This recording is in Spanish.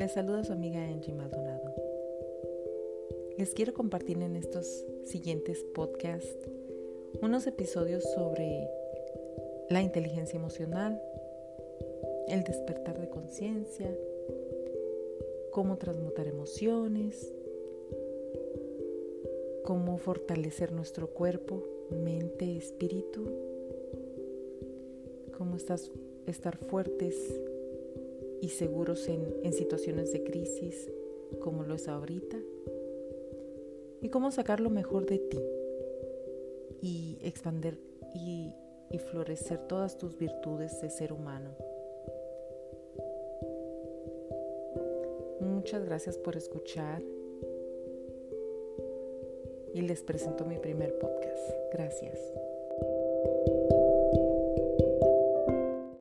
Les saluda su amiga Angie Maldonado. Les quiero compartir en estos siguientes podcasts unos episodios sobre la inteligencia emocional, el despertar de conciencia, cómo transmutar emociones, cómo fortalecer nuestro cuerpo, mente, espíritu, cómo estar fuertes y seguros en, en situaciones de crisis como lo es ahorita y cómo sacar lo mejor de ti y expandir y, y florecer todas tus virtudes de ser humano. Muchas gracias por escuchar y les presento mi primer podcast. Gracias.